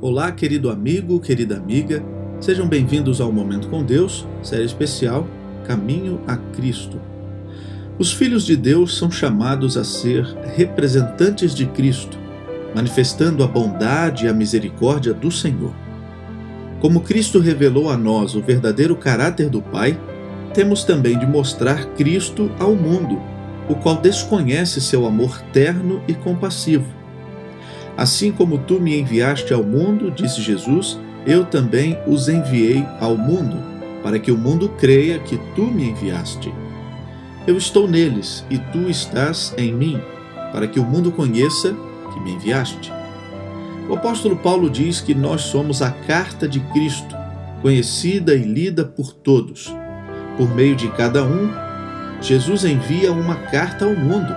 Olá, querido amigo, querida amiga, sejam bem-vindos ao Momento com Deus, série especial Caminho a Cristo. Os filhos de Deus são chamados a ser representantes de Cristo, manifestando a bondade e a misericórdia do Senhor. Como Cristo revelou a nós o verdadeiro caráter do Pai, temos também de mostrar Cristo ao mundo, o qual desconhece seu amor terno e compassivo Assim como tu me enviaste ao mundo, disse Jesus, eu também os enviei ao mundo, para que o mundo creia que tu me enviaste. Eu estou neles e tu estás em mim, para que o mundo conheça que me enviaste. O apóstolo Paulo diz que nós somos a carta de Cristo, conhecida e lida por todos. Por meio de cada um, Jesus envia uma carta ao mundo.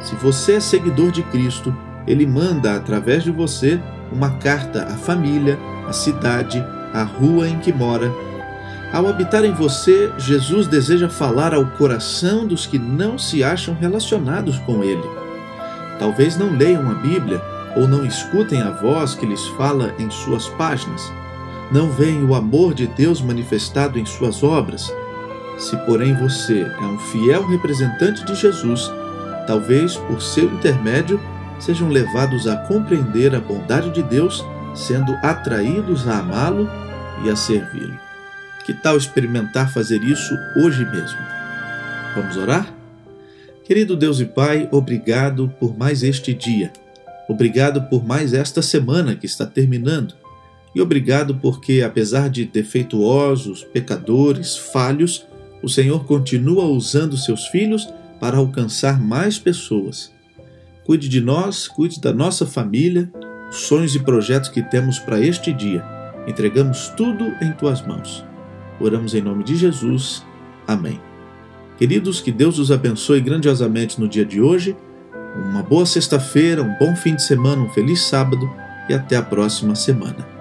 Se você é seguidor de Cristo, ele manda através de você uma carta à família, à cidade, à rua em que mora. Ao habitar em você, Jesus deseja falar ao coração dos que não se acham relacionados com Ele. Talvez não leiam a Bíblia ou não escutem a voz que lhes fala em suas páginas. Não veem o amor de Deus manifestado em suas obras. Se, porém, você é um fiel representante de Jesus, talvez por seu intermédio sejam levados a compreender a bondade de Deus, sendo atraídos a amá-lo e a servi-lo. Que tal experimentar fazer isso hoje mesmo? Vamos orar? Querido Deus e Pai, obrigado por mais este dia. Obrigado por mais esta semana que está terminando. E obrigado porque, apesar de defeituosos, pecadores, falhos, o Senhor continua usando seus filhos para alcançar mais pessoas. Cuide de nós, cuide da nossa família, sonhos e projetos que temos para este dia. Entregamos tudo em tuas mãos. Oramos em nome de Jesus. Amém. Queridos, que Deus os abençoe grandiosamente no dia de hoje. Uma boa sexta-feira, um bom fim de semana, um feliz sábado e até a próxima semana.